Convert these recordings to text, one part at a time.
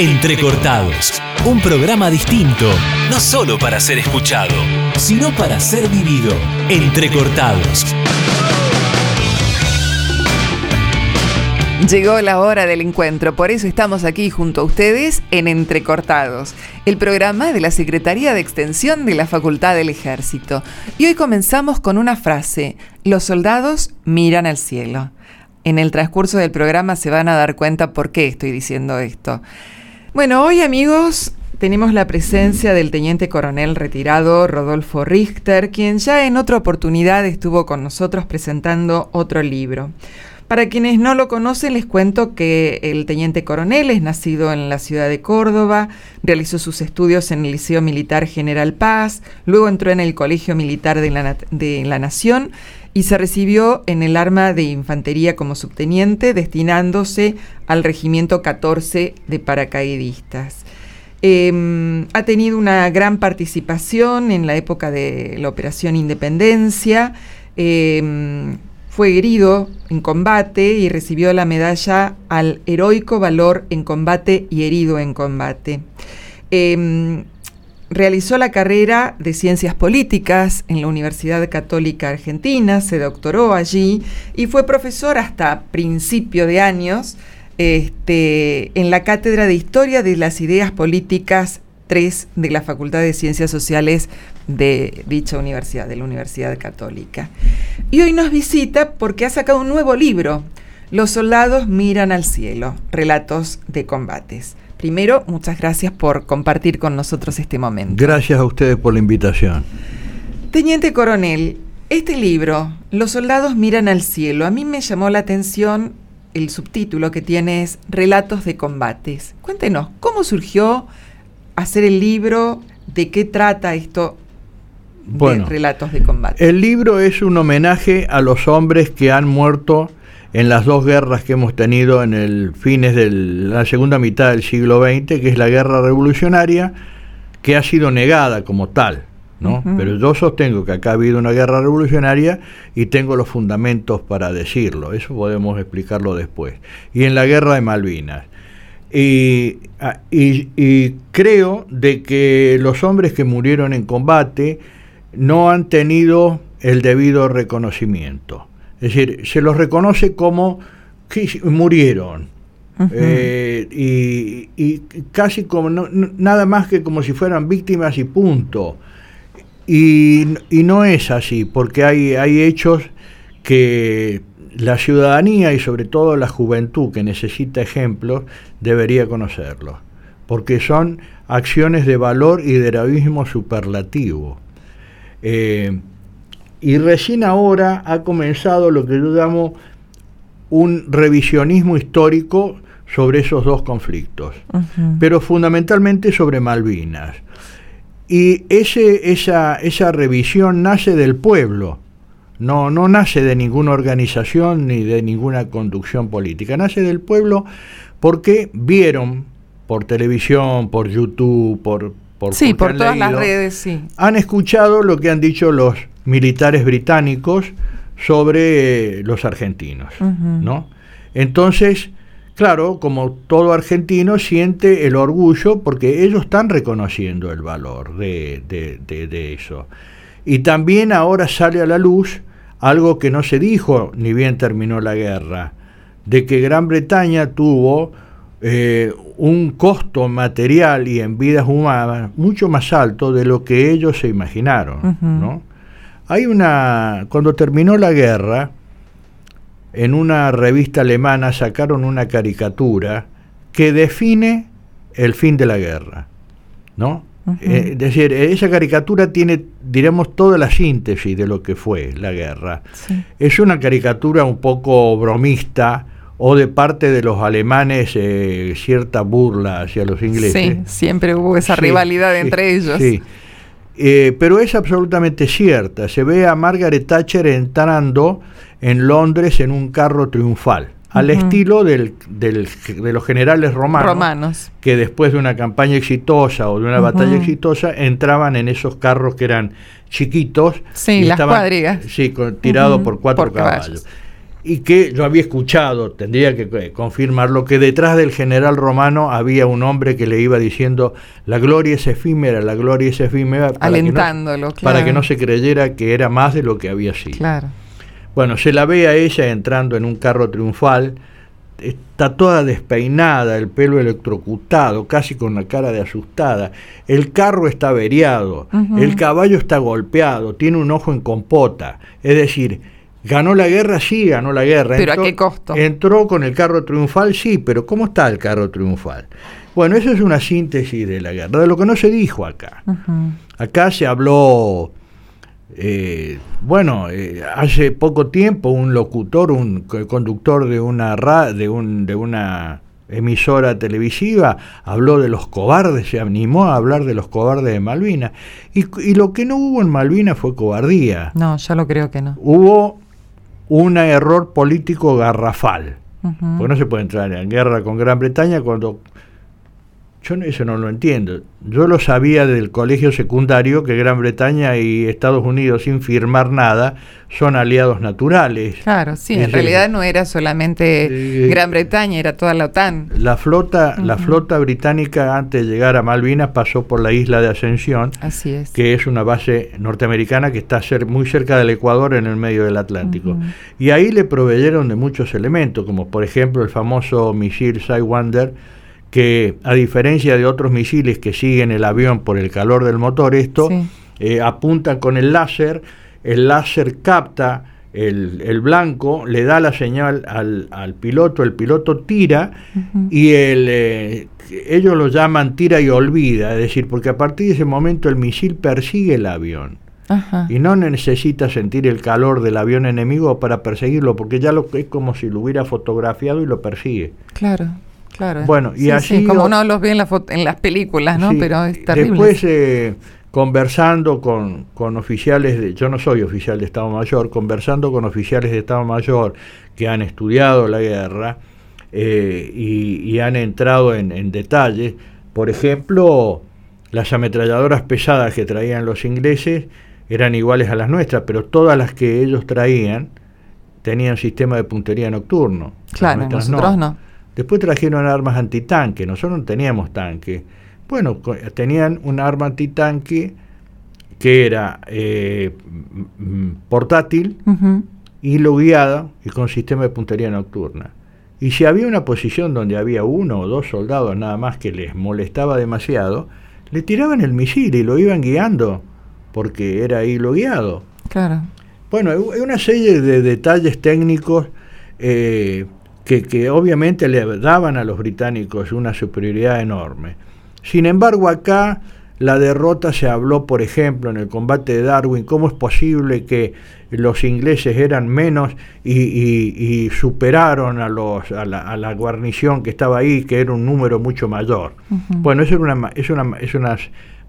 Entrecortados, un programa distinto, no solo para ser escuchado, sino para ser vivido. Entrecortados. Llegó la hora del encuentro, por eso estamos aquí junto a ustedes en Entrecortados, el programa de la Secretaría de Extensión de la Facultad del Ejército. Y hoy comenzamos con una frase, los soldados miran al cielo. En el transcurso del programa se van a dar cuenta por qué estoy diciendo esto. Bueno, hoy amigos tenemos la presencia del teniente coronel retirado Rodolfo Richter, quien ya en otra oportunidad estuvo con nosotros presentando otro libro. Para quienes no lo conocen, les cuento que el teniente coronel es nacido en la ciudad de Córdoba, realizó sus estudios en el Liceo Militar General Paz, luego entró en el Colegio Militar de la, de la Nación y se recibió en el arma de infantería como subteniente, destinándose al Regimiento 14 de paracaidistas. Eh, ha tenido una gran participación en la época de la Operación Independencia. Eh, fue herido en combate y recibió la medalla al heroico valor en combate y herido en combate. Eh, realizó la carrera de Ciencias Políticas en la Universidad Católica Argentina, se doctoró allí y fue profesor hasta principio de años este, en la Cátedra de Historia de las Ideas Políticas 3 de la Facultad de Ciencias Sociales de dicha universidad, de la Universidad Católica. Y hoy nos visita porque ha sacado un nuevo libro, Los soldados miran al cielo, relatos de combates. Primero, muchas gracias por compartir con nosotros este momento. Gracias a ustedes por la invitación. Teniente Coronel, este libro, Los soldados miran al cielo, a mí me llamó la atención el subtítulo que tiene es Relatos de combates. Cuéntenos, ¿cómo surgió hacer el libro? ¿De qué trata esto bueno, de relatos de combate? El libro es un homenaje a los hombres que han muerto en las dos guerras que hemos tenido en el fines de la segunda mitad del siglo XX, que es la guerra revolucionaria, que ha sido negada como tal. ¿no? Pero yo sostengo que acá ha habido una guerra revolucionaria y tengo los fundamentos para decirlo, eso podemos explicarlo después. Y en la guerra de Malvinas. Y, y, y creo de que los hombres que murieron en combate no han tenido el debido reconocimiento. Es decir, se los reconoce como que murieron. Uh -huh. eh, y, y, casi como no, nada más que como si fueran víctimas y punto. Y, y no es así, porque hay, hay hechos que la ciudadanía y sobre todo la juventud que necesita ejemplos debería conocerlos, porque son acciones de valor y de heroísmo superlativo. Eh, y recién ahora ha comenzado lo que yo llamo un revisionismo histórico sobre esos dos conflictos, uh -huh. pero fundamentalmente sobre Malvinas. Y ese, esa, esa revisión nace del pueblo, no, no nace de ninguna organización ni de ninguna conducción política, nace del pueblo porque vieron por televisión, por YouTube, por... por sí, por todas leído, las redes, sí. Han escuchado lo que han dicho los militares británicos sobre eh, los argentinos, uh -huh. ¿no? Entonces, claro, como todo argentino siente el orgullo porque ellos están reconociendo el valor de, de, de, de, eso. Y también ahora sale a la luz algo que no se dijo ni bien terminó la guerra, de que Gran Bretaña tuvo eh, un costo material y en vidas humanas mucho más alto de lo que ellos se imaginaron, uh -huh. ¿no? Hay una, cuando terminó la guerra, en una revista alemana sacaron una caricatura que define el fin de la guerra, ¿no? Uh -huh. eh, es decir, esa caricatura tiene, diremos, toda la síntesis de lo que fue la guerra. Sí. Es una caricatura un poco bromista o de parte de los alemanes eh, cierta burla hacia los ingleses. Sí, siempre hubo esa sí, rivalidad sí, entre ellos. Sí. Eh, pero es absolutamente cierta. Se ve a Margaret Thatcher entrando en Londres en un carro triunfal, al uh -huh. estilo del, del, de los generales romanos, romanos, que después de una campaña exitosa o de una uh -huh. batalla exitosa entraban en esos carros que eran chiquitos. Sí, las estaban, cuadrigas. Sí, tirados uh -huh. por cuatro por caballos. caballos. Y que yo había escuchado, tendría que eh, confirmarlo, que detrás del general romano había un hombre que le iba diciendo la gloria es efímera, la gloria es efímera, para alentándolo, que no, para que no se creyera que era más de lo que había sido. Claro. Bueno, se la ve a ella entrando en un carro triunfal, está toda despeinada, el pelo electrocutado, casi con la cara de asustada. El carro está averiado, el caballo está golpeado, tiene un ojo en compota. Es decir, ganó la guerra, sí, ganó la guerra. ¿Pero a qué costo? Entró con el carro triunfal, sí, pero ¿cómo está el carro triunfal? Bueno, eso es una síntesis de la guerra, de lo que no se dijo acá. Acá se habló eh, bueno, eh, hace poco tiempo un locutor, un conductor de una de, un, de una emisora televisiva habló de los cobardes, se animó a hablar de los cobardes de Malvinas. Y, y lo que no hubo en Malvinas fue cobardía. No, yo lo creo que no. Hubo un error político garrafal. Porque no se puede entrar en guerra con Gran Bretaña cuando yo eso no lo entiendo. Yo lo sabía del colegio secundario que Gran Bretaña y Estados Unidos, sin firmar nada, son aliados naturales. Claro, sí, en realidad no era solamente Gran Bretaña, era toda la OTAN. La flota, la flota británica antes de llegar a Malvinas pasó por la isla de Ascensión, Así es. que es una base norteamericana que está muy cerca del Ecuador en el medio del Atlántico. Y ahí le proveyeron de muchos elementos, como por ejemplo el famoso misil Sidewinder, que a diferencia de otros misiles que siguen el avión por el calor del motor, esto eh, apunta con el láser, el láser capta el, blanco, le da la señal al, piloto, el piloto tira y el, eh, ellos lo llaman tira y olvida, es decir, porque a partir de ese momento el misil persigue el avión. Y no necesita sentir el calor del avión enemigo para perseguirlo, porque ya lo es como si lo hubiera fotografiado y lo persigue. Claro. Bueno, y así. como uno los ve en, en las películas, ¿no? Pero es terrible. Después, eh, conversando con, con, oficiales, de, yo no soy oficial de Estado Mayor, conversando con oficiales de Estado Mayor que han estudiado la guerra eh, y, han entrado en, en detalles, por ejemplo, las ametralladoras pesadas que traían los ingleses eran iguales a las nuestras, pero todas las que ellos traían tenían sistema de puntería nocturno. Claro, nosotros no. Después trajeron armas antitanque, nosotros no teníamos tanque. Bueno, tenían un arma antitanque que era eh, portátil, y lo guiada y con sistema de puntería nocturna. Y si había una posición donde había uno o dos soldados nada más que les molestaba demasiado, le tiraban el misil y lo iban guiando, porque era hilo guiado. Claro. Bueno, hay una serie de detalles técnicos eh, que, obviamente le daban a los británicos una superioridad enorme. Sin embargo, acá la derrota se habló, por ejemplo, en el combate de Darwin, cómo es posible que los ingleses eran menos y, superaron a, los, a, la, guarnición que estaba ahí, que era un número mucho mayor. Bueno, eso una, es, una, es una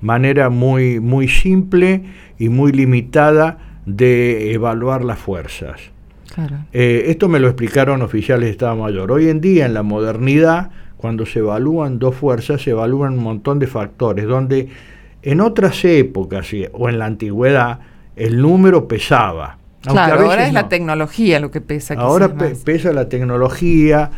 manera muy, muy simple y muy limitada de evaluar las fuerzas. Eh, esto me lo explicaron oficiales de Estado Mayor. Hoy en día, en la modernidad, cuando se evalúan dos fuerzas, se evalúan un montón de factores, donde en otras épocas o en la antigüedad el número pesaba. Claro, ahora es la tecnología lo que pesa. Ahora pesa la tecnología,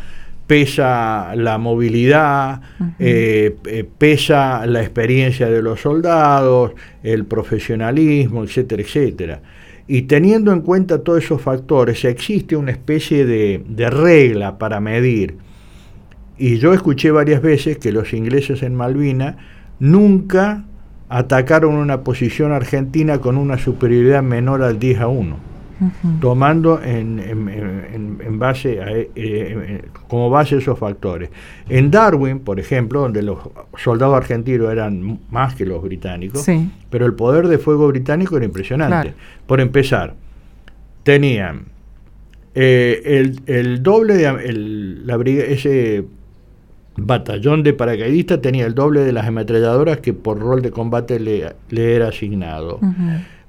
pesa la movilidad, eh, eh, pesa la experiencia de los soldados, el profesionalismo, etcétera, etcétera. Y teniendo en cuenta todos esos factores, existe una especie de, regla para medir. Y yo escuché varias veces que los ingleses en Malvina nunca atacaron una posición argentina con una superioridad menor al 10 a 1 tomando en, en, base eh, eh, como base esos factores. En Darwin, por ejemplo, donde los soldados argentinos eran más que los británicos, pero el poder de fuego británico era impresionante. Por empezar, tenían eh, el, doble de el, la ese batallón de paracaidistas tenía el doble de las ametralladoras que por rol de combate le, le era asignado.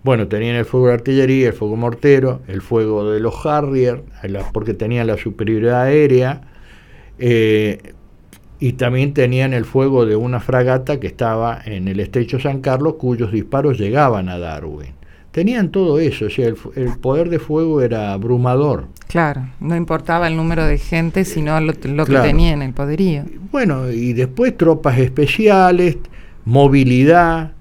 Bueno, tenían el fuego de artillería, el fuego mortero, el fuego de los Harrier, porque tenían la superioridad aérea, eh, y también tenían el fuego de una fragata que estaba en el estrecho San Carlos, cuyos disparos llegaban a Darwin. tenían todo eso, o sea, el, el, poder de fuego era abrumador. Claro, no importaba el número de gente, sino lo, lo claro. que tenían, el poderío. Bueno, y después tropas especiales, movilidad.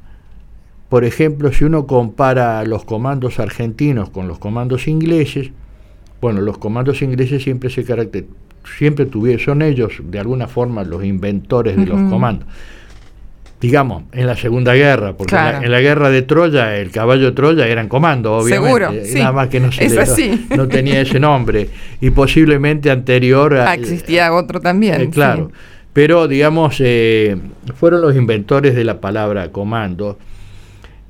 Por ejemplo, si uno compara los comandos argentinos con los comandos ingleses, bueno, los comandos ingleses siempre se caracter siempre tuvieron, son ellos de alguna forma los inventores de uh -huh. los comandos digamos, en la Segunda Guerra, porque claro. en, la, en, la, guerra de Troya, el caballo de Troya eran comando, obviamente. Seguro, sí. Nada más que no, se le, no, no, tenía ese nombre. Y posiblemente anterior a. Ah, existía otro también. Eh, claro. Sí. Pero, digamos, eh, fueron los inventores de la palabra comando.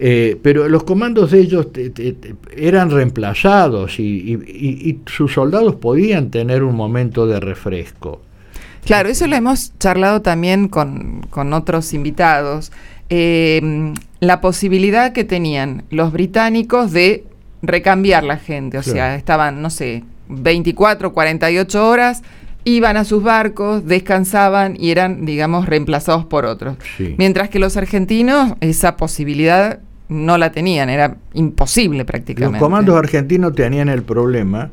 Eh, pero los comandos de ellos te, te, te, eran reemplazados y, y, y, y sus soldados podían tener un momento de refresco. Claro, eso lo hemos charlado también con, con otros invitados. Eh, la posibilidad que tenían los británicos de recambiar la gente, o sea, estaban, no sé, 24, 48 horas, iban a sus barcos, descansaban y eran, digamos, reemplazados por otros. Sí. Mientras que los argentinos esa posibilidad no la tenían, era imposible prácticamente. Los comandos argentinos tenían el problema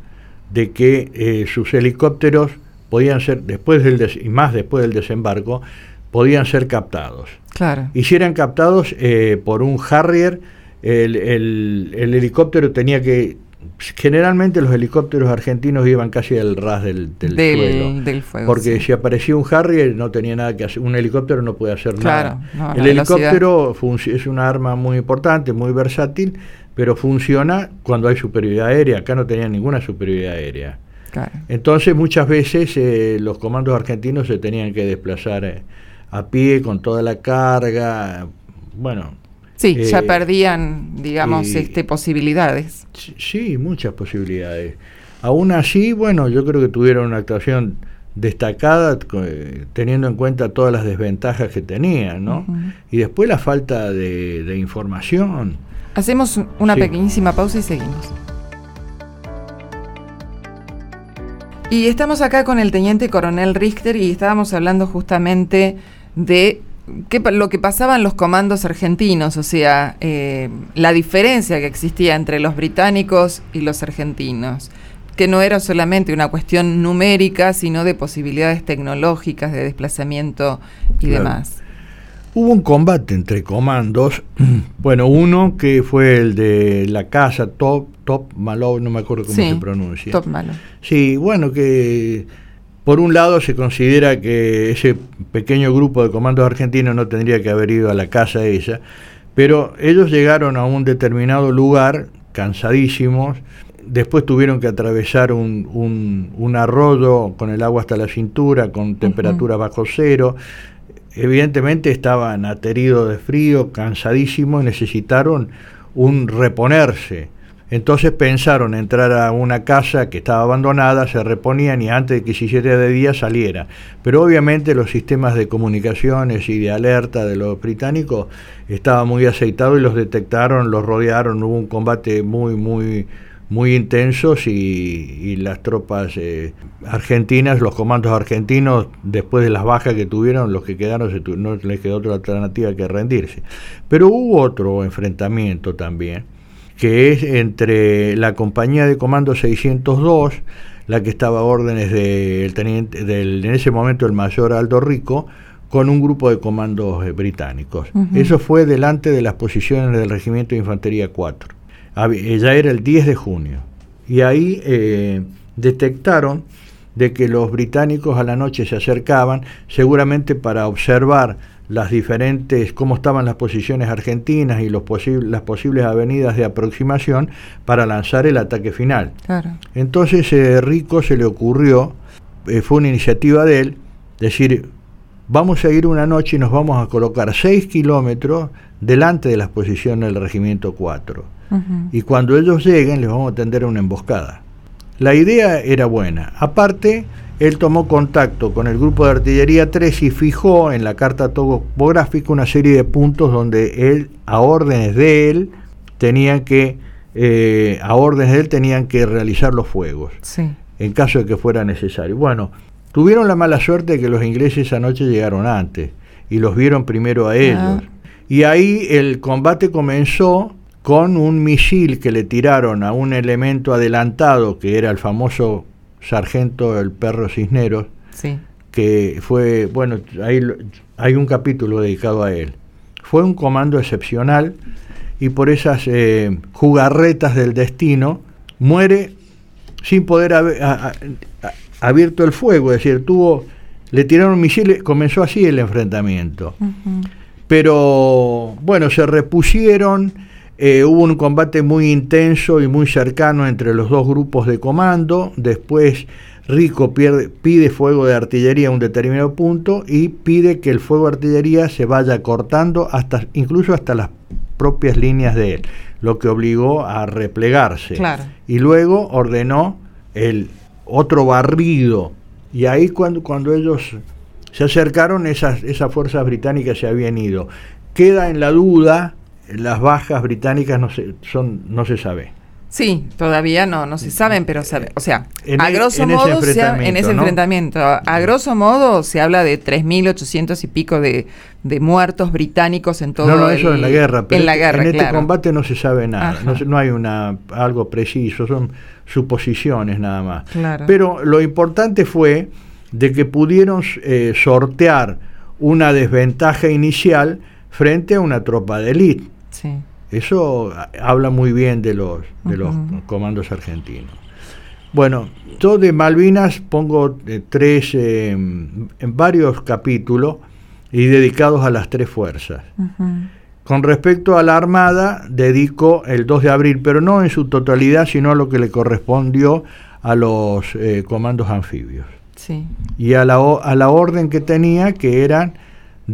de que eh, sus helicópteros podían ser, después del des y más después del desembarco, podían ser captados. Claro. Y si eran captados eh, por un Harrier, el, el, el, helicóptero tenía que. Generalmente los helicópteros argentinos iban casi al ras del, del, del suelo. Del fuego, porque sí. si aparecía un Harrier no tenía nada que hacer. Un helicóptero no puede hacer claro, nada. No, el helicóptero es una arma muy importante, muy versátil, pero funciona cuando hay superioridad aérea. Acá no tenía ninguna superioridad aérea. Claro. Entonces muchas veces eh, los comandos argentinos se tenían que desplazar eh, a pie con toda la carga, bueno. Sí, eh, ya perdían, digamos, este, posibilidades. Sí, muchas posibilidades. Aún así, bueno, yo creo que tuvieron una actuación destacada eh, teniendo en cuenta todas las desventajas que tenían, ¿no? Uh -huh. Y después la falta de, de información. Hacemos una sí. pequeñísima pausa y seguimos. Y estamos acá con el teniente coronel Richter y estábamos hablando justamente de qué, lo que pasaba en los comandos argentinos, o sea, eh, la diferencia que existía entre los británicos y los argentinos, que no era solamente una cuestión numérica, sino de posibilidades tecnológicas, de desplazamiento y claro. demás. Hubo un combate entre comandos, bueno, uno que fue el de la casa Top, Top Malo, no me acuerdo cómo sí, se pronuncia. Top Malo. Sí, bueno, que por un lado se considera que ese pequeño grupo de comandos argentinos no tendría que haber ido a la casa esa, pero ellos llegaron a un determinado lugar, cansadísimos, después tuvieron que atravesar un, un, un arroyo con el agua hasta la cintura, con temperatura uh -huh. bajo cero, evidentemente estaban ateridos de frío, cansadísimos, necesitaron un reponerse. Entonces pensaron entrar a una casa que estaba abandonada, se reponían y antes de que se hiciera de día saliera. Pero obviamente los sistemas de comunicaciones y de alerta de los británicos estaban muy aceitados y los detectaron, los rodearon, hubo un combate muy, muy, muy intensos y, y las tropas eh, argentinas, los comandos argentinos, después de las bajas que tuvieron, los que quedaron, se no les quedó otra alternativa que rendirse. Pero hubo otro enfrentamiento también, que es entre la compañía de comando 602, la que estaba a órdenes del teniente, del, en ese momento el mayor Aldo Rico, con un grupo de comandos eh, británicos. Uh -huh. Eso fue delante de las posiciones del Regimiento de Infantería 4 ya era el 10 de junio, y ahí eh, detectaron de que los británicos a la noche se acercaban, seguramente para observar las diferentes, cómo estaban las posiciones argentinas y los posibles, las posibles avenidas de aproximación para lanzar el ataque final. Claro. Entonces eh, Rico se le ocurrió, eh, fue una iniciativa de él, decir, vamos a ir una noche y nos vamos a colocar 6 kilómetros delante de las posiciones del Regimiento 4. Uh -huh. Y cuando ellos lleguen les vamos a tender una emboscada. La idea era buena. Aparte, él tomó contacto con el grupo de artillería 3 y fijó en la carta topográfica una serie de puntos donde él, a órdenes de él, tenían que, eh, a órdenes de él tenían que realizar los fuegos. Sí. En caso de que fuera necesario. Bueno, tuvieron la mala suerte de que los ingleses anoche llegaron antes y los vieron primero a ellos. Ah. Y ahí el combate comenzó con un misil que le tiraron a un elemento adelantado que era el famoso sargento el perro Cisneros, Sí. que fue, bueno, hay, hay un capítulo dedicado a él. Fue un comando excepcional y por esas eh, jugarretas del destino muere sin poder haber a- a- a- abierto el fuego, es decir, tuvo, le tiraron misiles, comenzó así el enfrentamiento. Pero bueno, se repusieron, eh, hubo un combate muy intenso y muy cercano entre los dos grupos de comando, después Rico pierde- pide fuego de artillería a un determinado punto y pide que el fuego de artillería se vaya cortando hasta incluso hasta las propias líneas de él, lo que obligó a replegarse. Claro. Y luego ordenó el otro barrido. Y ahí cuando, cuando ellos se acercaron, esas, esas fuerzas británicas se habían ido. Queda en la duda, las bajas británicas no se, son, no se sabe. Sí, todavía no, no se saben, pero sabe, o sea, En a e- grosso en ese modo, se ha- en ese ¿no? enfrentamiento, a grosso modo se habla de 3.800 y pico de, de muertos británicos en todo no, no, el- eso en la guerra. Pero en la este- guerra, en este claro. combate no se sabe nada, no, no hay una, algo preciso, son suposiciones nada más. Claro. Pero lo importante fue de que pudieron eh, sortear una desventaja inicial frente a una tropa de élite. Sí. Eso habla muy bien de los, de los comandos argentinos. Bueno, yo de Malvinas pongo eh, tres, eh, en varios capítulos y dedicados a las tres fuerzas. Con respecto a la Armada, dedico el 2 de abril, pero no en su totalidad, sino a lo que le correspondió a los eh, comandos anfibios Sí. y a la, a la orden que tenía, que eran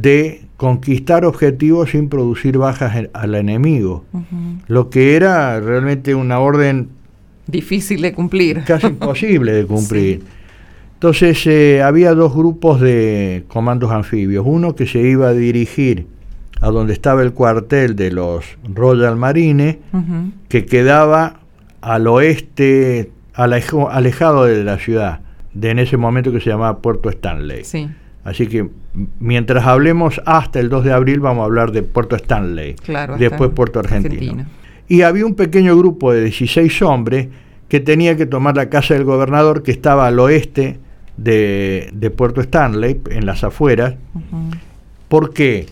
de conquistar objetivos sin producir bajas en- al enemigo, lo que era realmente una orden Difícil de cumplir. casi imposible de cumplir. Entonces eh, había dos grupos de comandos anfibios, uno que se iba a dirigir a donde estaba el cuartel de los Royal Marines, que quedaba al oeste, alejo- alejado de la ciudad, de en ese momento que se llamaba Puerto Stanley. Sí, Así que mientras hablemos hasta el 2 de abril vamos a hablar de Puerto Stanley, claro. después Puerto Argentino. Argentina. Y había un pequeño grupo de 16 hombres que tenía que tomar la casa del gobernador que estaba al oeste de, de Puerto Stanley, en las afueras. ¿Por qué?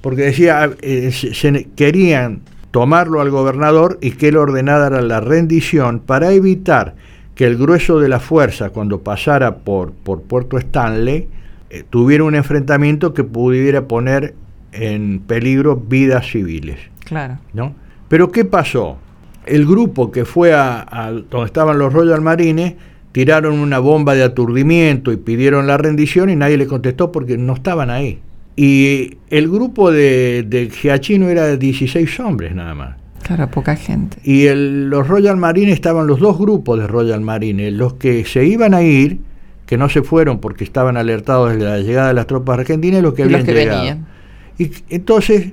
Porque decía, eh, se, se querían tomarlo al gobernador y que él ordenara la rendición para evitar que el grueso de la fuerza, cuando pasara por, por Puerto Stanley, eh, tuviera un enfrentamiento que pudiera poner en peligro vidas civiles. Claro. ¿no? Pero ¿qué pasó? El grupo que fue a, a donde estaban los Royal Marines tiraron una bomba de aturdimiento y pidieron la rendición y nadie le contestó porque no estaban ahí. Y el grupo de, de Giachino era de 16 hombres nada más. Claro, poca gente. Y el- los Royal Marines estaban los dos grupos de Royal Marines, los que se iban a ir, que no se fueron porque estaban alertados de la llegada de las tropas argentinas, y los que Y los habían que llegado. venían. Y entonces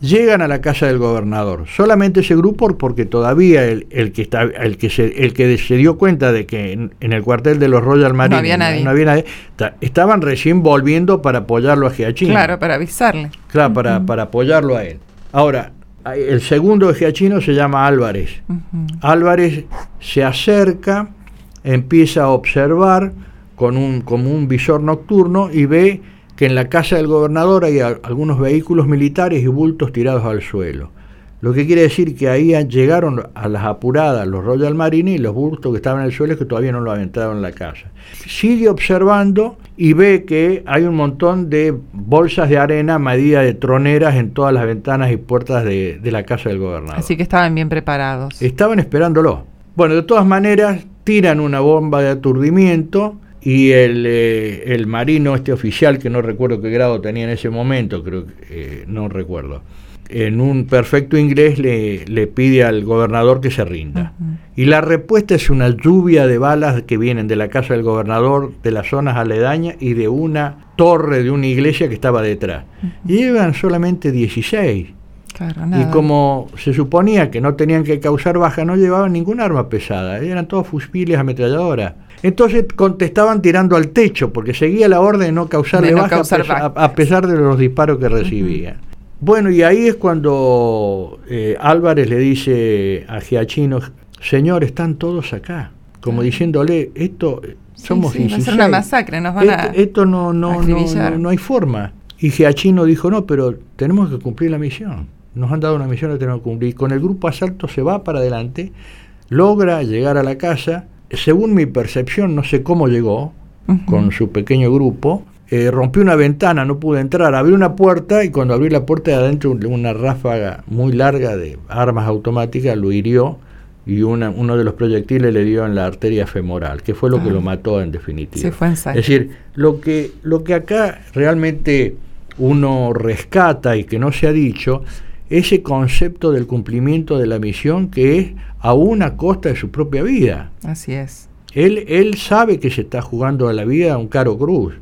llegan a la casa del gobernador. Solamente ese grupo porque todavía el, el que está el que se el que se dio cuenta de que en, en el cuartel de los Royal Marines había nadie. no había nadie, ta- estaban recién volviendo para apoyarlo a Giachino. Claro, para avisarle. Claro, para, para apoyarlo a él. Ahora, el segundo de Giachino se llama Álvarez. Álvarez se acerca, empieza a observar con un, como un visor nocturno y ve que en la casa del gobernador hay a- algunos vehículos militares y bultos tirados al suelo. Lo que quiere decir que ahí llegaron a las apuradas los Royal Marines y los bultos que estaban en el suelo que todavía no lo entrado en la casa. Sigue observando y ve que hay un montón de bolsas de arena a medida de troneras en todas las ventanas y puertas de, de la casa del gobernador. Así que estaban bien preparados. Estaban esperándolo. Bueno, de todas maneras, tiran una bomba de aturdimiento y el, eh, el marino, este oficial, que no recuerdo qué grado tenía en ese momento, creo que eh, no recuerdo, en un perfecto inglés le, le pide al gobernador que se rinda. Y la respuesta es una lluvia de balas que vienen de la casa del gobernador, de las zonas aledañas y de una torre de una iglesia que estaba detrás. Y llevan solamente 16. Claro, Y como se suponía que no tenían que causar baja, no llevaban ningún arma pesada, eran todos fusiles ametralladoras. Entonces contestaban tirando al techo, porque seguía la orden de no causarle De no baja, causar a, pesar, a- pesar de los disparos que recibían. Bueno, y ahí es cuando eh, Álvarez le dice a Giachino, señor, están todos acá, como diciéndole, esto somos sí, sí, va a ser una masacre, nos van esto, a esto no, no, no, no, no hay forma. Y Giachino dijo, no, pero tenemos que cumplir la misión. Nos han dado una misión que tenemos que cumplir. Y con el grupo asalto se va para adelante, logra llegar a la casa. Según mi percepción, no sé cómo llegó, con su pequeño grupo, eh, rompió una ventana, no pude entrar, abrió una puerta y cuando abrí la puerta de adentro una ráfaga muy larga de armas automáticas lo hirió y una, uno de los proyectiles le dio en la arteria femoral, que fue lo que lo mató en definitiva. fue es decir, lo que, lo que acá realmente uno rescata y que no se ha dicho, ese concepto del cumplimiento de la misión que es a una costa de su propia vida. Así es. Él, él sabe que se está jugando a la vida a un caro cruz.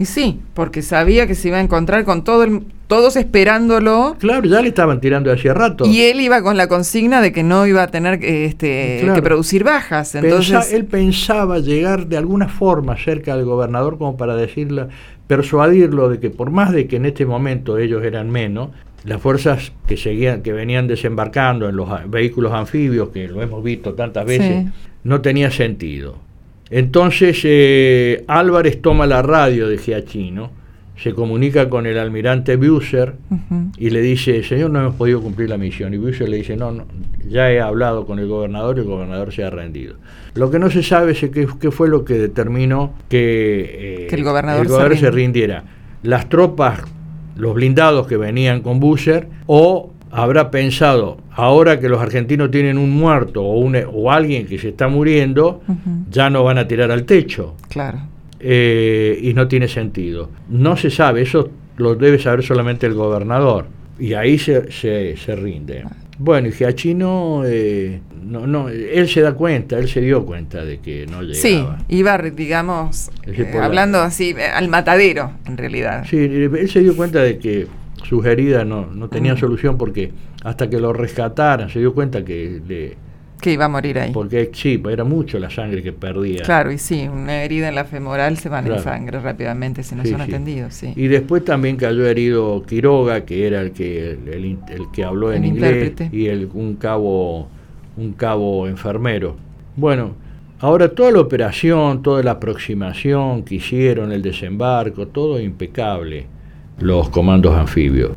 Y sí, porque sabía que se iba a encontrar con todo el, todos esperándolo. Claro, ya le estaban tirando de hacía rato. Y él iba con la consigna de que no iba a tener este, claro. que producir bajas. Entonces... Él pensaba llegar de alguna forma cerca del gobernador como para decirle, persuadirlo de que por más de que en este momento ellos eran menos, las fuerzas que seguían, que venían desembarcando en los vehículos anfibios, que lo hemos visto tantas veces, sí. no tenía sentido. Entonces eh, Álvarez toma la radio de Giachino, se comunica con el almirante uh -huh. y le dice, señor, no hemos podido cumplir la misión. Y Buser le dice, no, no, ya he hablado con el gobernador y el gobernador se ha rendido. Lo que no se sabe es qué, qué fue lo que determinó que, eh, que el gobernador, el gobernador se, se rindiera. Las tropas los blindados que venían con Busser o habrá pensado, ahora que los argentinos tienen un muerto o, un, o alguien que se está muriendo, uh -huh. ya no van a tirar al techo. Claro. Eh, y no tiene sentido. No se sabe, eso lo debe saber solamente el gobernador. Y ahí se, se, se rinde. Bueno, y Giachino, eh, no, no, él se da cuenta, él se dio cuenta de que no llegaba. Sí, iba, digamos, eh, hablando la... así, al matadero, en realidad. Sí, él se dio cuenta de que sus heridas no, no tenían uh -huh. solución porque hasta que lo rescataran se dio cuenta que le, que iba a morir ahí. Porque sí, era mucho la sangre que perdía. Claro, y sí, una herida en la femoral se van claro. en sangre rápidamente si no sí, son sí. atendidos. Sí. Y después también cayó herido Quiroga, que era el que el, el, que habló en el inglés, intérprete. y el, un cabo un cabo enfermero. Bueno, ahora toda la operación, toda la aproximación que hicieron, el desembarco, todo impecable, los comandos anfibios.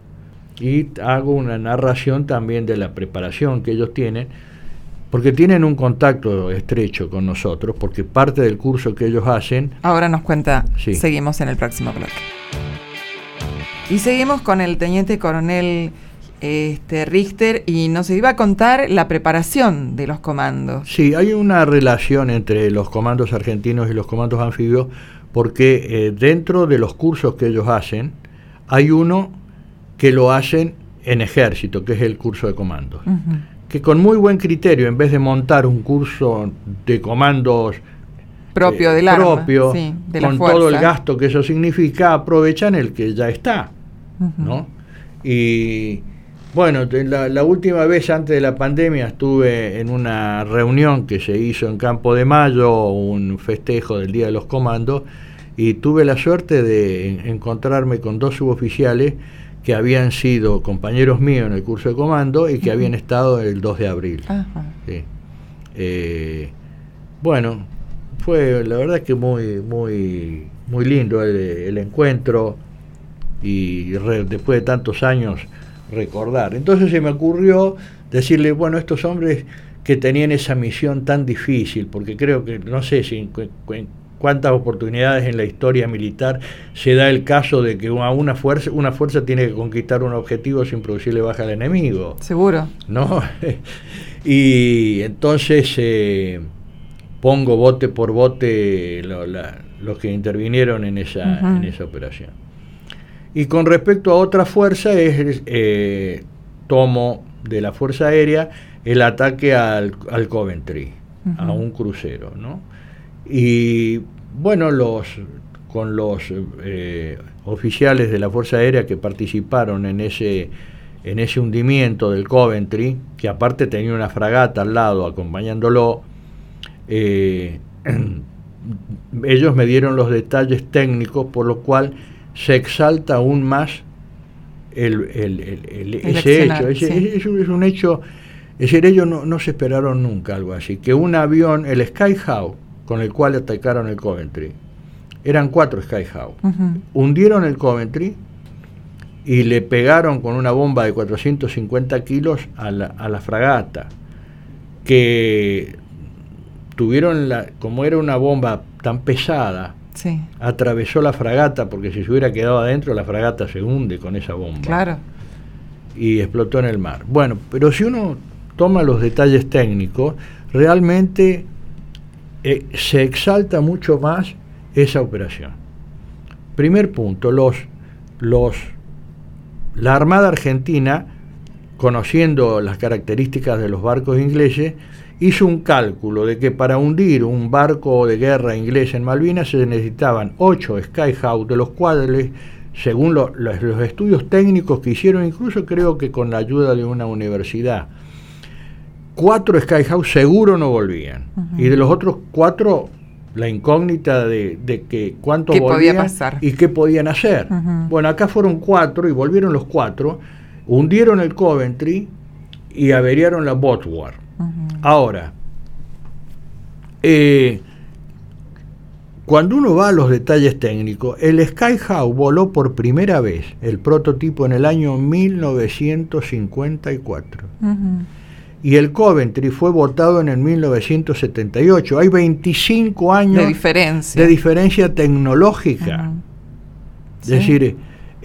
Y hago una narración también de la preparación que ellos tienen porque tienen un contacto estrecho con nosotros, porque parte del curso que ellos hacen... Ahora nos cuenta, sí. seguimos en el próximo bloque. Y seguimos con el teniente coronel este, Richter y nos iba a contar la preparación de los comandos. Sí, hay una relación entre los comandos argentinos y los comandos anfibios, porque eh, dentro de los cursos que ellos hacen, hay uno que lo hacen en ejército, que es el curso de comandos. Uh -huh que con muy buen criterio, en vez de montar un curso de comandos propio eh, del propio, arma, sí, de con todo el gasto que eso significa, aprovechan el que ya está, uh -huh. ¿no? Y bueno, la, la, última vez antes de la pandemia estuve en una reunión que se hizo en Campo de Mayo, un festejo del Día de los Comandos, y tuve la suerte de encontrarme con dos suboficiales que habían sido compañeros míos en el curso de comando y que uh -huh. habían estado el 2 de abril. -huh. sí. eh, bueno, fue la verdad que muy, muy, muy lindo el, el encuentro y re, después de tantos años recordar. Entonces se me ocurrió decirle, bueno, estos hombres que tenían esa misión tan difícil, porque creo que, no sé si cuántas oportunidades en la historia militar se da el caso de que a una fuerza, una fuerza tiene que conquistar un objetivo sin producirle baja al enemigo. Seguro. ¿No? y entonces eh, pongo bote por bote lo, la, los que intervinieron en esa, uh -huh. en esa operación. Y con respecto a otra fuerza, es eh, tomo de la Fuerza Aérea el ataque al, al Coventry, uh -huh. a un crucero, ¿no? Y bueno, los con los eh, oficiales de la Fuerza Aérea que participaron en ese, en ese hundimiento del Coventry, que aparte tenía una fragata al lado acompañándolo, eh, ellos me dieron los detalles técnicos, por lo cual se exalta aún más el, ese hecho. Ese, es, un hecho, es decir, ellos no, no, se esperaron nunca algo así. Que un avión, el Skyhawk, con el cual atacaron el Coventry, eran cuatro Skyhawk, hundieron el Coventry y le pegaron con una bomba de 450 kilos a la, a la fragata, que tuvieron la, como era una bomba tan pesada, atravesó la fragata, porque si se hubiera quedado adentro, la fragata se hunde con esa bomba. Claro. Y explotó en el mar. Bueno, pero si uno toma los detalles técnicos, realmente eh, se exalta mucho más esa operación. Primer punto, los, los, la Armada Argentina, conociendo las características de los barcos ingleses, hizo un cálculo de que para hundir un barco de guerra inglés en Malvinas se necesitaban ocho Skyhawk, de los cuales, según los, estudios técnicos que hicieron, incluso creo que con la ayuda de una universidad, cuatro Skyhawk seguro no volvían. Y de los otros cuatro, la incógnita de, que cuánto volvían y qué podían hacer. Bueno, acá fueron cuatro y volvieron los cuatro, hundieron el Coventry y averiaron la Botwar. Ahora, eh, cuando uno va a los detalles técnicos, el Skyhawk voló por primera vez el prototipo en el año 1954. Y el Coventry fue votado en el 1978. Hay 25 años de diferencia, de diferencia tecnológica. Es decir,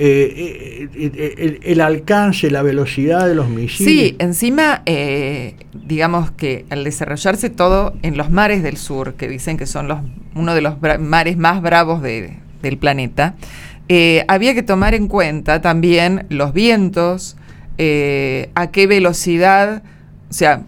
eh, eh, el, alcance, la velocidad de los misiles. Sí, encima, eh, digamos que al desarrollarse todo en los mares del sur, que dicen que son los, uno de los mares más bravos del planeta, había que tomar en cuenta también los vientos, a qué velocidad, o sea,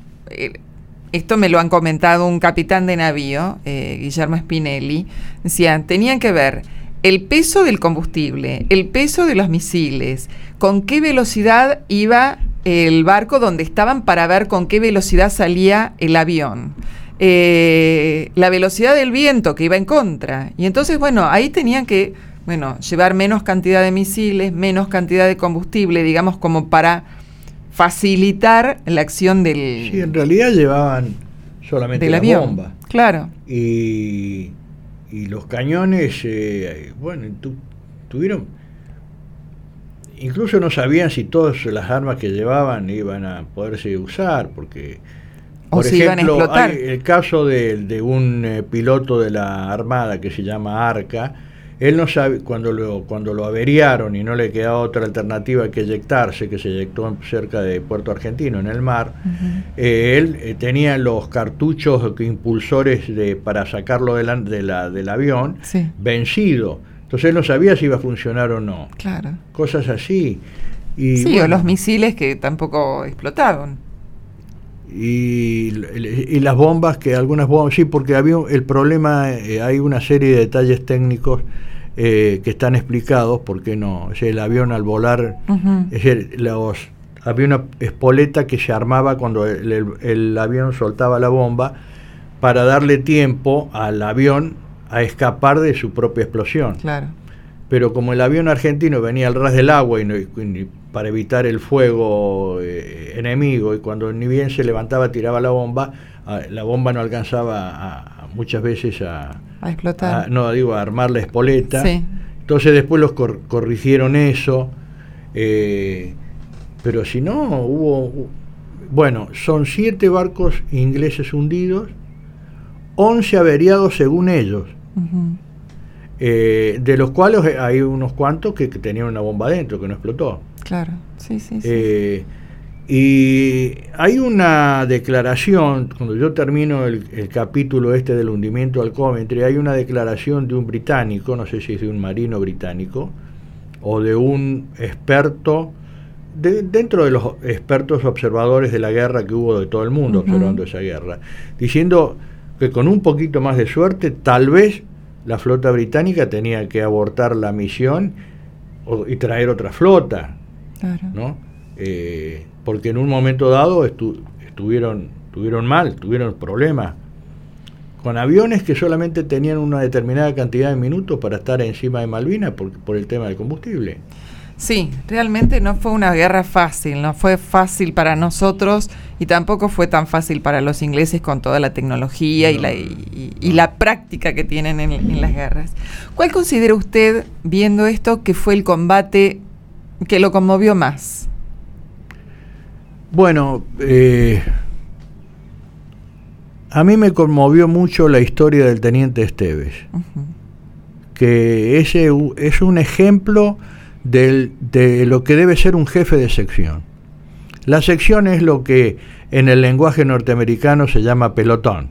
esto me lo han comentado un capitán de navío, Guillermo Spinelli, decían, tenían que ver el peso del combustible, el peso de los misiles, con qué velocidad iba el barco donde estaban para ver con qué velocidad salía el avión. Eh, la velocidad del viento que iba en contra. Y entonces, bueno, ahí tenían que, bueno, llevar menos cantidad de misiles, menos cantidad de combustible, digamos, como para facilitar la acción del... Sí, en realidad llevaban solamente la bomba. Claro. Y y los cañones, eh, bueno, tuvieron, incluso no sabían si todas las armas que llevaban iban a poderse usar, porque, por ejemplo, hay el caso de, un eh, piloto de la Armada que se llama Arca, él no sabe, cuando lo, cuando lo averiaron y no le quedaba otra alternativa que eyectarse, que se eyectó cerca de Puerto Argentino, en el mar, eh, él eh, tenía los cartuchos impulsores de, para sacarlo de la, del avión vencido. Entonces él no sabía si iba a funcionar o no. Claro. Cosas así. Y, sí, o los misiles que tampoco explotaron. Y, y, las bombas, que algunas bombas, sí, porque había el problema, eh, hay una serie de detalles técnicos eh, que están explicados, porque no, el avión al volar, los, había una espoleta que se armaba cuando el, avión soltaba la bomba para darle tiempo al avión a escapar de su propia explosión. Claro. Pero como el avión argentino venía al ras del agua y, para evitar el fuego eh, enemigo, y cuando ni bien se levantaba tiraba la bomba, la bomba no alcanzaba muchas veces a, a explotar. no, digo, a armar la espoleta. Entonces después los corrigieron eso. Eh, pero si no, hubo... Bueno, son siete barcos ingleses hundidos, once averiados según ellos. Eh, de los cuales hay unos cuantos que, tenían una bomba dentro, que no explotó. Claro, sí, sí, sí. Eh, y hay una declaración, cuando yo termino el, capítulo este del hundimiento al Coventry, hay una declaración de un británico, no sé si es de un marino británico, o de un experto, dentro de los expertos observadores de la guerra que hubo de todo el mundo observando esa guerra, diciendo que con un poquito más de suerte, tal vez la flota británica tenía que abortar la misión y traer otra flota. ¿no? Eh, porque en un momento dado estuvieron, estuvieron mal, tuvieron problemas con aviones que solamente tenían una determinada cantidad de minutos para estar encima de Malvinas por, por el tema del combustible. Sí, realmente no fue una guerra fácil, no fue fácil para nosotros y tampoco fue tan fácil para los ingleses con toda la tecnología y, la, y, la práctica que tienen en, las guerras. ¿Cuál considera usted, viendo esto, que fue el combate que lo conmovió más? Bueno, eh, a mí me conmovió mucho la historia del teniente Esteves, que ese es un ejemplo de lo que debe ser un jefe de sección. La sección es lo que en el lenguaje norteamericano se llama pelotón,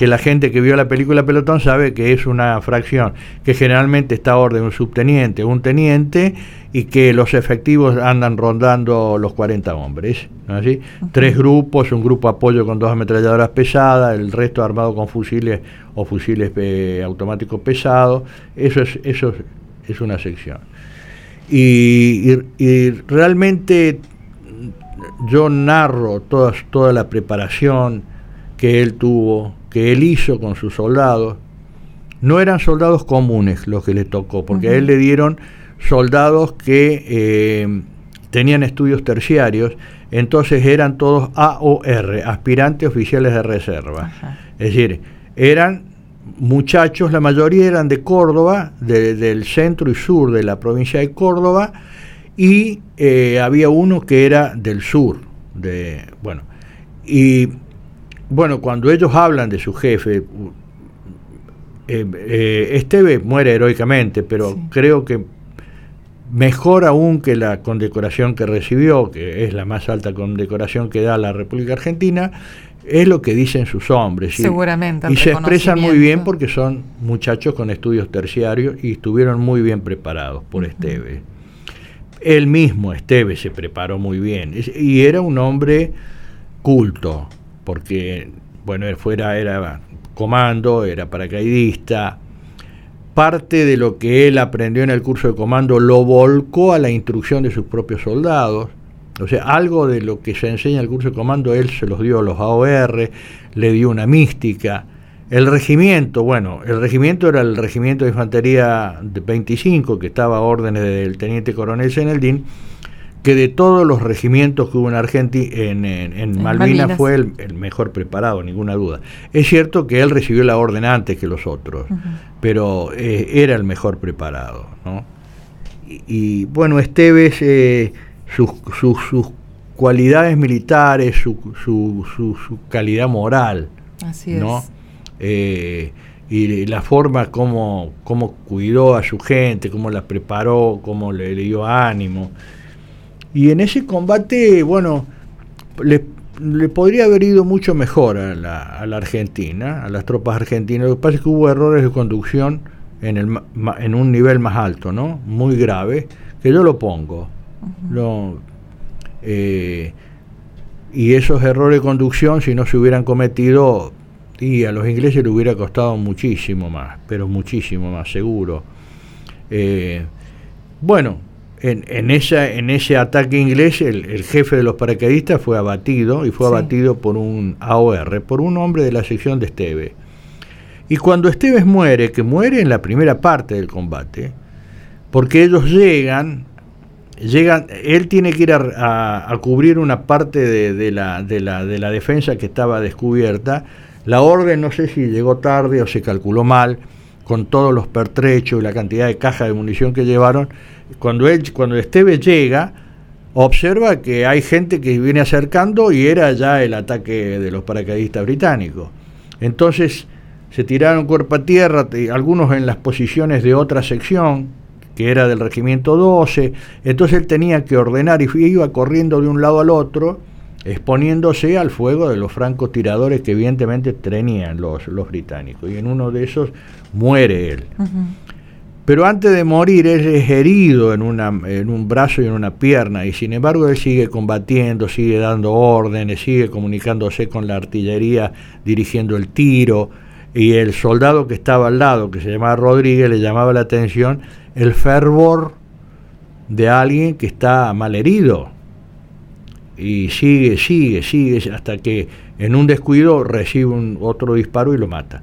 que la gente que vio la película Pelotón sabe que es una fracción que generalmente está a orden un subteniente, un teniente y que los efectivos andan rondando los 40 hombres. así? Tres grupos, un grupo apoyo con dos ametralladoras pesadas, el resto armado con fusiles o fusiles eh, automáticos pesados. Eso es, eso es una sección. Y, realmente yo narro toda, toda la preparación que él tuvo, que él hizo con sus soldados. No eran soldados comunes los que le tocó, porque a él le dieron soldados que eh, tenían estudios terciarios, entonces eran todos AOR, aspirantes oficiales de reserva. Es decir, eran muchachos, la mayoría eran de Córdoba, del centro y sur de la provincia de Córdoba, y eh, había uno que era del sur, de, bueno, y bueno, cuando ellos hablan de su jefe, eh, eh, Esteve muere heroicamente, pero creo que mejor aún que la condecoración que recibió, que es la más alta condecoración que da la República Argentina, es lo que dicen sus hombres. Seguramente. Y, se expresan muy bien porque son muchachos con estudios terciarios y estuvieron muy bien preparados por Esteve. Él mismo, Esteve, se preparó muy bien. Y era un hombre culto, porque, bueno, él fuera, era comando, era paracaidista. Parte de lo que él aprendió en el curso de comando lo volcó a la instrucción de sus propios soldados o sea, algo de lo que se enseña en el curso de comando, él se los dio a los AOR, le dio una mística. El regimiento, bueno, el regimiento era el regimiento de infantería de 25, que estaba a órdenes del teniente coronel Seneldín, que de todos los regimientos que hubo en Argentina, en, Malvinas, fue el, mejor preparado, ninguna duda. Es cierto que él recibió la orden antes que los otros, pero eh, era el mejor preparado. ¿no? Y, bueno, Esteves... Eh, sus, sus, cualidades militares, su, su, su, calidad moral. Así ¿no? Eh, y la forma como, como cuidó a su gente, cómo la preparó, cómo le, dio ánimo. Y en ese combate, bueno, le, le, podría haber ido mucho mejor a la, a la, Argentina, a las tropas argentinas. Lo que pasa es que hubo errores de conducción en, el, en un nivel más alto, ¿no? Muy grave, que yo lo pongo no, eh, y esos errores de conducción, si no se hubieran cometido, y a los ingleses le hubiera costado muchísimo más, pero muchísimo más, seguro. Eh, bueno, en, en, esa, en ese ataque inglés, el, jefe de los paracaidistas fue abatido, y fue abatido por un AOR, por un hombre de la sección de Esteve. Y cuando Esteves muere, que muere en la primera parte del combate, porque ellos llegan llegan, él tiene que ir a, cubrir una parte de, la, de, la, de la defensa que estaba descubierta. La orden no sé si llegó tarde o se calculó mal, con todos los pertrechos y la cantidad de cajas de munición que llevaron. Cuando, él, cuando Esteve llega, observa que hay gente que viene acercando y era ya el ataque de los paracaidistas británicos. Entonces se tiraron cuerpo a tierra, algunos en las posiciones de otra sección, que era del regimiento 12, entonces él tenía que ordenar y iba corriendo de un lado al otro, exponiéndose al fuego de los francotiradores que evidentemente tenían los, los británicos, y en uno de esos muere él. Pero antes de morir él es herido en, una, en un brazo y en una pierna, y sin embargo él sigue combatiendo, sigue dando órdenes, sigue comunicándose con la artillería, dirigiendo el tiro, y el soldado que estaba al lado, que se llamaba Rodríguez, le llamaba la atención el fervor de alguien que está mal herido. Y sigue, sigue, sigue, hasta que en un descuido recibe un, otro disparo y lo mata.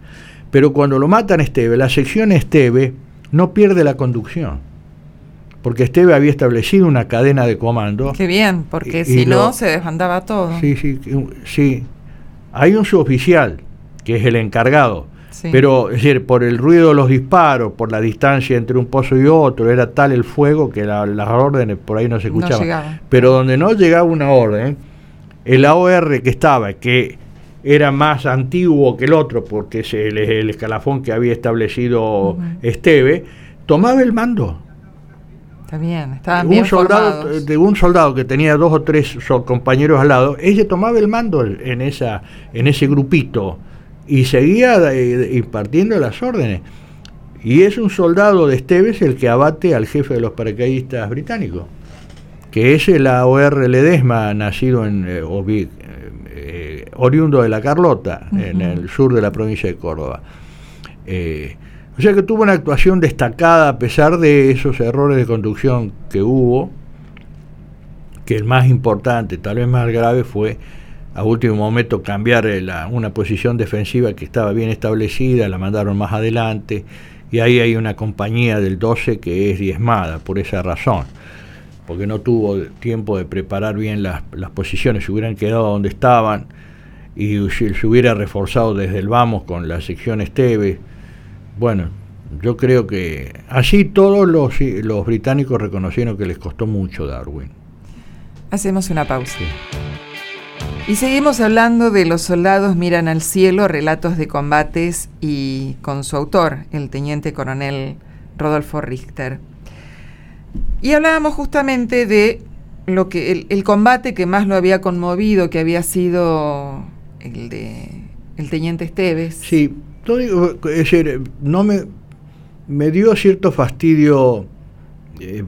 Pero cuando lo matan Esteve, la sección Esteve no pierde la conducción. porque Esteve había establecido una cadena de comando. Qué bien, porque si no se desbandaba todo. Sí, sí, sí. Hay un suboficial, que es el encargado, pero es decir, por el ruido de los disparos, por la distancia entre un pozo y otro, era tal el fuego que las órdenes por ahí no se escuchaban. pero donde no llegaba una orden, el AOR que estaba, que era más antiguo que el otro, porque es el, escalafón que había establecido Esteve, tomaba el mando. Está bien, estaban bien soldado, De un soldado que tenía dos o tres compañeros al lado, ella tomaba el mando en, esa, en ese grupito y seguía impartiendo las órdenes. Y es un soldado de Esteves el que abate al jefe de los paracaidistas británicos, que es el AOR Ledesma, nacido en eh, eh, oriundo de la Carlota, en el sur de la provincia de Córdoba. Eh, o sea que tuvo una actuación destacada a pesar de esos errores de conducción que hubo, que el más importante, tal vez más grave, fue a último momento cambiar eh, una posición defensiva que estaba bien establecida, la mandaron más adelante, y ahí hay una compañía del 12 que es diezmada por esa razón, porque no tuvo tiempo de preparar bien las, las posiciones, se hubieran quedado donde estaban y se hubiera reforzado desde el vamos con la sección Esteves bueno, yo creo que así todos los, los británicos reconocieron que les costó mucho Darwin. Hacemos una pausa. Y seguimos hablando de Los soldados miran al cielo, relatos de combates y con su autor, el teniente coronel Rodolfo Richter. Y hablábamos justamente de lo que el, combate que más lo había conmovido, que había sido el de el teniente Esteves. Sí, es decir, no me, me dio cierto fastidio eh,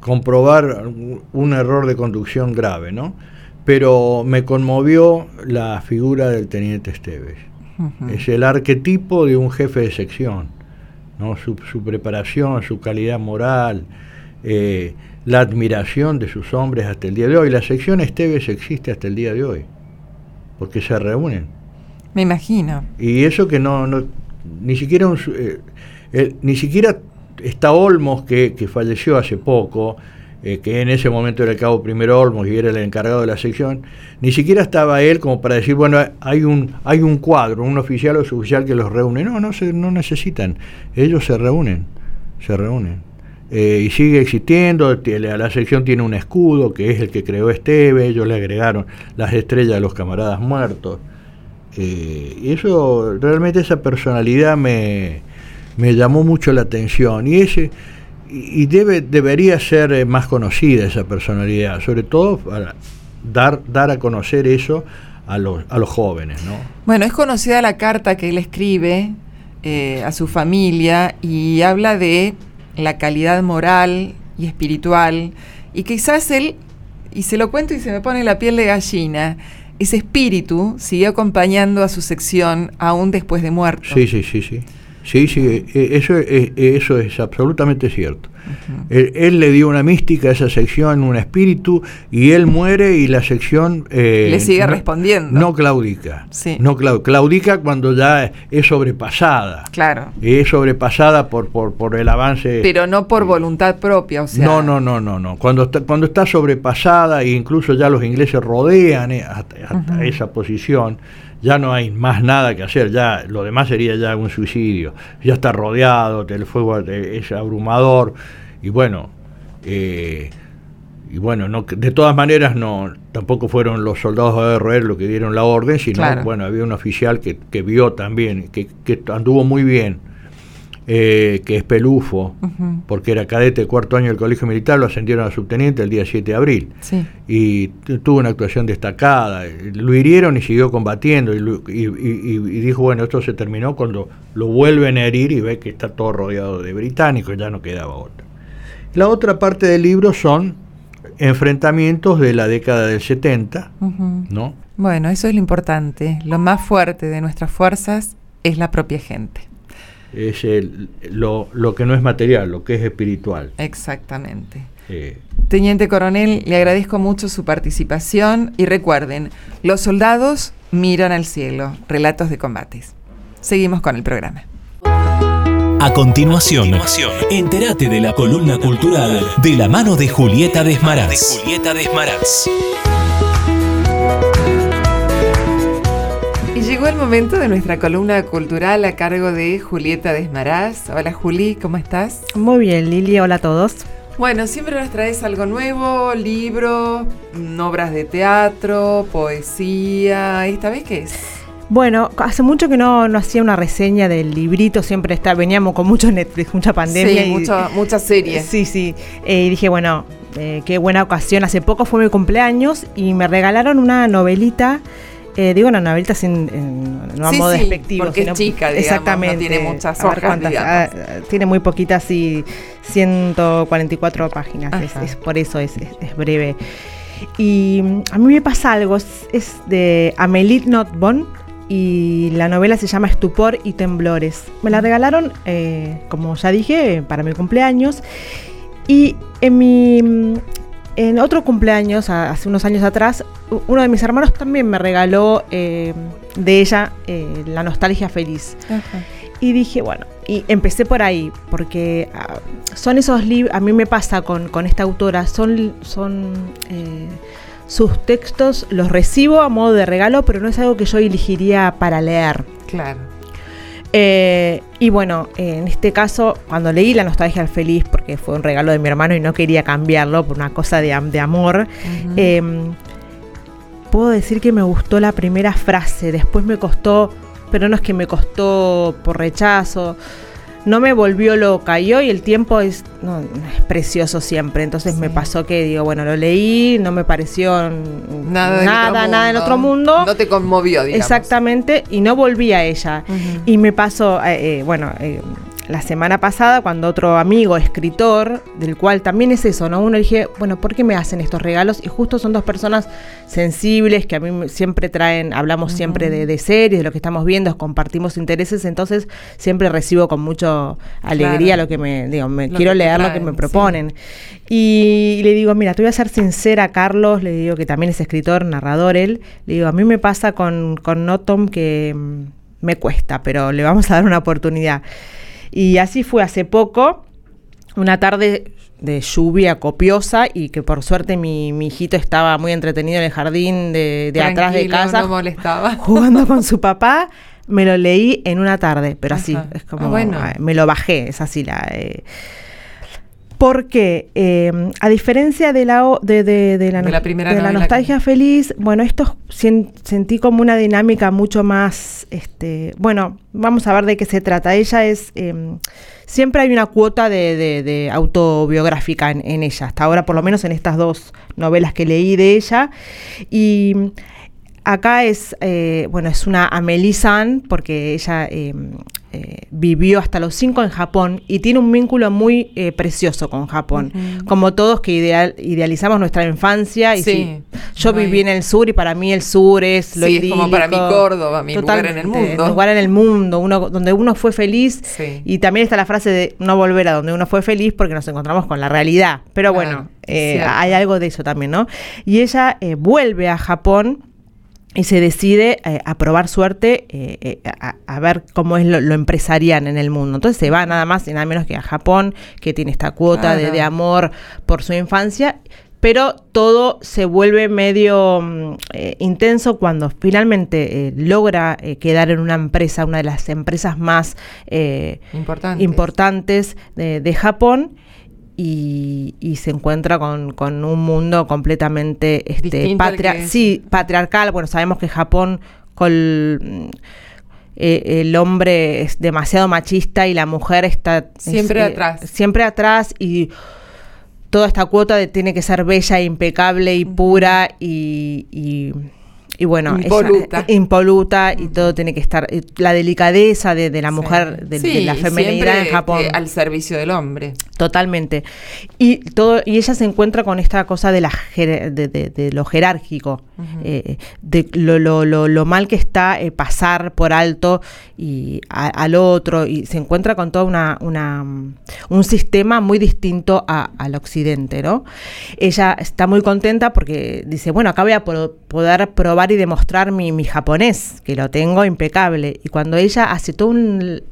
comprobar un error de conducción grave, ¿no? Pero me conmovió la figura del teniente Esteves. Es el arquetipo de un jefe de sección, ¿no? Su, preparación, su calidad moral, eh, la admiración de sus hombres hasta el día de hoy. La sección Esteves existe hasta el día de hoy, porque se reúnen me imagino. Y eso que no, no ni siquiera eh, ni siquiera está Olmos que, falleció hace poco, eh, que en ese momento era el cabo primero Olmos y era el encargado de la sección, ni siquiera estaba él como para decir, bueno, hay un, hay un cuadro, un oficial o suboficial que los reúne. No, no, se, no necesitan. Ellos se reúnen, se reúnen. Eh, y sigue existiendo, la sección tiene un escudo que es el que creó Esteve, ellos le agregaron las estrellas de los camaradas muertos. Eh, y eso, realmente esa personalidad me, llamó mucho la atención y ese y debe debería ser eh, más conocida esa personalidad, sobre todo para dar dar a conocer eso a los, a los jóvenes, ¿no? Bueno, es conocida la carta que él escribe eh, a su familia y habla de la calidad moral y espiritual y quizás él y se lo cuento y se me pone la piel de gallina ese espíritu siguió acompañando a su sección aún después de muerto. Sí, sí, sí, sí. Sí, sí, e, eso, e, eso es absolutamente cierto él, le dio una mística a esa sección, un espíritu, y él muere y la sección... Eh, le sigue respondiendo. No claudica. No claudica cuando ya es sobrepasada. Claro. Es sobrepasada por, por, el avance... Pero no por voluntad propia, o sea... No, no, no, no, no. Cuando está, cuando está sobrepasada e incluso ya los ingleses rodean eh, hasta, esa posición, ya no hay más nada que hacer, ya lo demás sería ya un suicidio, ya está rodeado, el fuego es abrumador, y bueno, eh, y bueno, no, de todas maneras no, tampoco fueron los soldados de RR los que dieron la orden, sino bueno, había un oficial que, que vio también, que, que anduvo muy bien eh, que es Pelufo, porque era cadete de cuarto año del colegio militar, lo ascendieron a subteniente el día 7 de abril. Y tuvo una actuación destacada. Lo hirieron y siguió combatiendo. Y, dijo, bueno, esto se terminó cuando lo vuelven a herir y ve que está todo rodeado de británicos, ya no quedaba otra. La otra parte del libro son enfrentamientos de la década del 70, ¿no? Bueno, eso es lo importante. Lo más fuerte de nuestras fuerzas es la propia gente es el, lo, que no es material, lo que es espiritual. Exactamente. Teniente Coronel, le agradezco mucho su participación y recuerden, los soldados miran al cielo, relatos de combates. Seguimos con el programa. A continuación, entérate de la columna cultural de la mano de Julieta Desmaraz. Julieta Desmaraz. Y llegó el momento de nuestra columna cultural a cargo de Julieta Desmaraz. Hola Juli, ¿cómo estás? Muy bien, Lili, hola a todos. Bueno, siempre nos traes algo nuevo, libros, obras de teatro, poesía. ¿Esta vez qué es? Bueno, hace mucho que no, no hacía una reseña del librito, siempre está, veníamos con mucho Netflix, mucha pandemia. Sí, y, muchas series. Sí, sí. Eh, y dije, bueno, eh, qué buena ocasión. Hace poco fue mi cumpleaños y me regalaron una novelita. Eh, digo una novelita sin no a modo despectivo. Porque es chica, digamos, exactamente, no tiene muchas hojas. Ah, tiene muy poquitas y 144 páginas. Es, por eso es, es, breve. Y mm, a mí me pasa algo, es, de Amélie Notbon y la novela se llama Estupor y Temblores. Me la regalaron, eh, como ya dije, para mi cumpleaños. Y en mi en otro cumpleaños, hace unos años atrás, uno de mis hermanos también me regaló eh, de ella eh, La Nostalgia Feliz. Y dije, bueno, y empecé por ahí, porque ah, son esos libros, a mí me pasa con, con esta autora, son, son sus textos los recibo a modo de regalo, pero no es algo que yo elegiría para leer. Claro. Eh, y bueno, en este caso, cuando leí La Nostalgia al Feliz, porque fue un regalo de mi hermano y no quería cambiarlo por una cosa de, de amor, em, puedo decir que me gustó la primera frase, después me costó, pero no es que me costó por rechazo, no me volvió loca y hoy el tiempo es, es precioso siempre. Entonces me pasó que digo, bueno, lo leí, no me pareció nada, nada, nada en otro mundo. No te conmovió, digamos. Exactamente, y no volví a ella. Y me pasó, eh, eh, bueno, eh, la semana pasada cuando otro amigo, escritor, del cual también es eso, ¿no? Uno dije, bueno, ¿por qué me hacen estos regalos? Y justo son dos personas sensibles que a mí siempre traen, hablamos siempre de, series, de lo que estamos viendo, compartimos intereses, entonces siempre recibo con mucha alegría lo que me, digo, me quiero leer lo que me proponen. Y, le digo, mira, te voy a ser sincera, Carlos, le digo que también es escritor, narrador él, le digo, a mí me pasa con, con Notom que mm, me cuesta, pero le vamos a dar una oportunidad. Y así fue hace poco, una tarde de lluvia copiosa y que por suerte mi, hijito estaba muy entretenido en el jardín de, atrás de casa. molestaba. Jugando con su papá. Me lo leí en una tarde, pero así, es como, ah, bueno. me lo bajé, es así la... Eh, porque em, a diferencia de la, de, de, la, primera de la nostalgia feliz, bueno, esto sentí como una dinámica mucho más, este, bueno, vamos a ver de qué se trata. Ella es, em, siempre hay una cuota de, autobiográfica en, ella, hasta ahora por lo menos en estas dos novelas que leí de ella. Y acá es, eh, bueno, es una Amelie San, porque ella em, eh, vivió hasta los cinco en Japón y tiene un vínculo muy eh, precioso con Japón. Como todos que idealizamos nuestra infancia. Y yo viví en el sur y para mí el sur es lo sí, Es como para mí Córdoba, mi lugar en el mundo. lugar en el mundo, uno, donde uno fue feliz. Y también está la frase de no volver a donde uno fue feliz porque nos encontramos con la realidad. Pero bueno, eh, hay algo de eso también, ¿no? Y ella vuelve a Japón y se decide eh, a probar suerte eh, eh, a, ver cómo es lo, empresarial en el mundo. Entonces se va nada más y nada menos que a Japón, que tiene esta cuota de, amor por su infancia, pero todo se vuelve medio mm, intenso cuando finalmente logra quedar en una empresa, una de las empresas más importantes de Japón y, se encuentra con, un mundo completamente este, patriarcal. Bueno, sabemos que Japón con eh, el hombre es demasiado machista y la mujer está siempre eh, atrás. Siempre atrás y toda esta cuota de tiene que ser bella, impecable y pura y y bueno, impoluta, impoluta y todo tiene que estar, la delicadeza de, la mujer, de, la feminidad en Japón. al servicio del hombre. Totalmente. Y todo y ella se encuentra con esta cosa de, la, de, lo jerárquico, eh, de lo, lo, lo, mal que está eh, pasar por alto y al otro, y se encuentra con todo una, una, un sistema muy distinto al occidente, ¿no? Ella está muy contenta porque dice, bueno, acá voy a poder probar y demostrar mi, mi japonés, que lo tengo impecable. Y cuando ella hace todo un,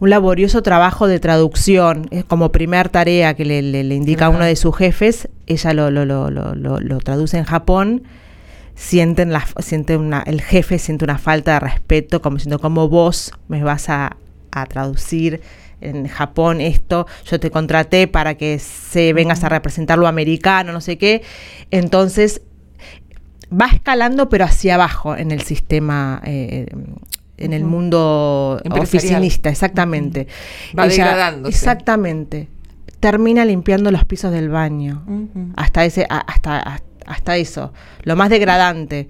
un laborioso trabajo de traducción, como primer tarea que le, indica a uno de sus jefes, ella lo, lo, lo, lo traduce en Japón sienten la, siente una, el jefe siente una falta de respeto, como diciendo, ¿cómo vos me vas a, a traducir en Japón esto? Yo te contraté para que se vengas a representar lo americano, no sé qué. Entonces, va escalando, pero hacia abajo en el sistema. Eh, en el mundo oficinista, exactamente. Va degradándose. Exactamente. Termina limpiando los pisos del baño. Hasta ese, hasta hasta eso, lo más degradante.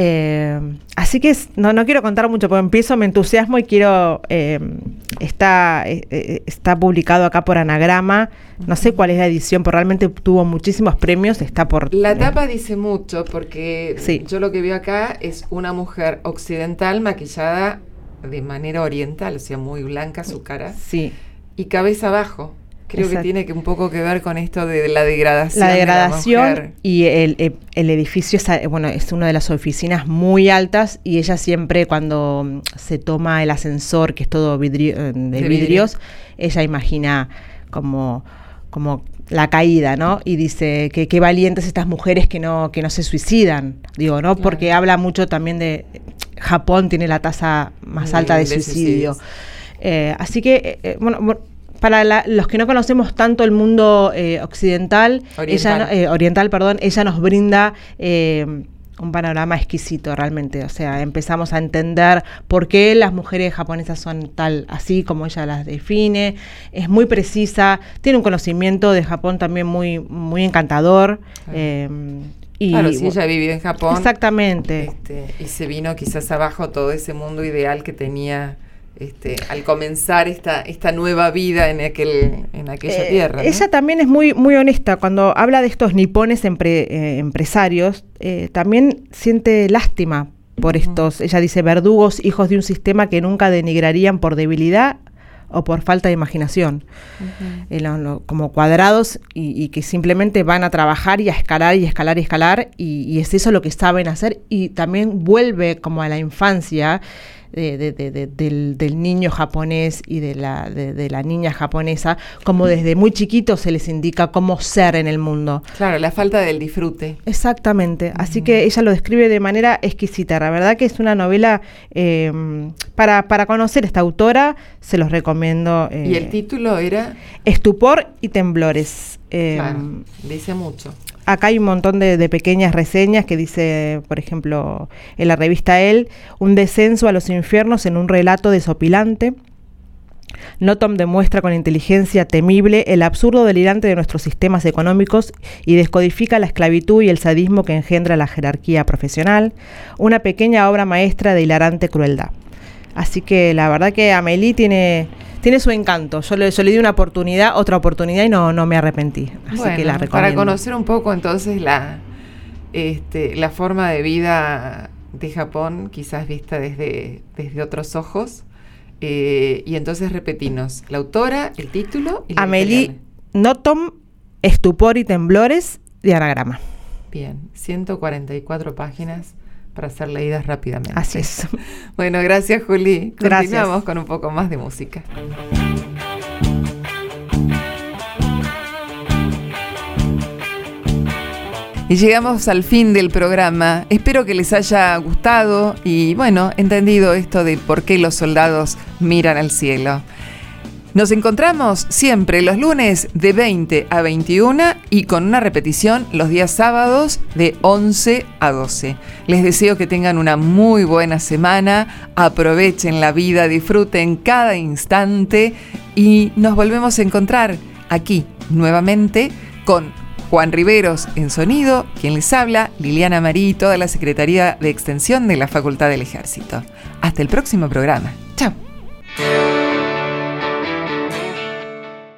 Eh, así que no, no quiero contar mucho, porque empiezo, me entusiasmo y quiero. Eh, está, eh, está publicado acá por Anagrama. No sé cuál es la edición, pero realmente tuvo muchísimos premios. Está por. La tapa dice mucho, porque yo lo que veo acá es una mujer occidental maquillada de manera oriental, o sea, muy blanca su cara. Sí. Y cabeza abajo. Creo que tiene que un poco que ver con esto de la degradación. La degradación y el, edificio es, bueno, es una de las oficinas muy altas y ella siempre cuando mm, se toma el ascensor, que es todo eh, de, vidrios, ella imagina como, como la caída, ¿no? Y dice que qué valientes estas mujeres que no, que no se suicidan. Digo, ¿no? Porque habla mucho también de Japón tiene la tasa más alta de, suicidio. Eh, así que, eh, bueno, para los que no conocemos tanto el mundo eh, occidental, oriental. Ella, eh, oriental, perdón, ella nos brinda eh, un panorama exquisito realmente. O sea, empezamos a entender por qué las mujeres japonesas son tal así como ella las define. Es muy precisa, tiene un conocimiento de Japón también muy, muy encantador. y, claro, si ella vivió en Japón. Exactamente. Este, y se vino quizás abajo todo ese mundo ideal que tenía este, al comenzar esta, esta nueva vida en, aquel, en aquella eh, tierra. Ella también es muy, muy honesta. Cuando habla de estos nipones eh, empresarios, eh, también siente lástima por estos, ella dice, verdugos, hijos de un sistema que nunca denigrarían por debilidad o por falta de imaginación, como cuadrados y, que simplemente van a trabajar y a escalar y escalar y escalar y, y es eso lo que saben hacer y también vuelve como a la infancia de, del, niño japonés y de la, de, la niña japonesa, como desde muy chiquito se les indica cómo ser en el mundo. Claro, la falta del disfrute. Exactamente, así que ella lo describe de manera exquisita. La verdad que es una novela eh, para, para conocer esta autora, se los recomiendo. ¿Y el eh, título era? Estupor y temblores. Eh, dice mucho acá hay un montón de, pequeñas reseñas que dice, por ejemplo, en la revista El, un descenso a los infiernos en un relato desopilante. Notom demuestra con inteligencia temible el absurdo delirante de nuestros sistemas económicos y descodifica la esclavitud y el sadismo que engendra la jerarquía profesional, una pequeña obra maestra de hilarante crueldad. Así que la verdad que Amelie tiene tiene su encanto. Yo le, di una oportunidad, otra oportunidad y no, no me arrepentí. Así que la recomiendo. Para conocer un poco entonces la, este, la forma de vida de Japón, quizás vista desde, desde otros ojos. Eh, y entonces repetimos, la autora, el título y la Amelie Notom, Estupor y Temblores de Anagrama. Bien, 144 páginas para ser leídas rápidamente. Así es. Bueno, gracias Juli. Continuamos con un poco más de música. Y llegamos al fin del programa. Espero que les haya gustado y, bueno, entendido esto de por qué los soldados miran al cielo. Nos encontramos siempre los lunes de 20 a 21 y con una repetición los días sábados de 11 a 12. Les deseo que tengan una muy buena semana, aprovechen la vida, disfruten cada instante y nos volvemos a encontrar aquí nuevamente con Juan Riveros en sonido, quien les habla, Liliana Marí y toda la Secretaría de Extensión de la Facultad del Ejército. Hasta el próximo programa.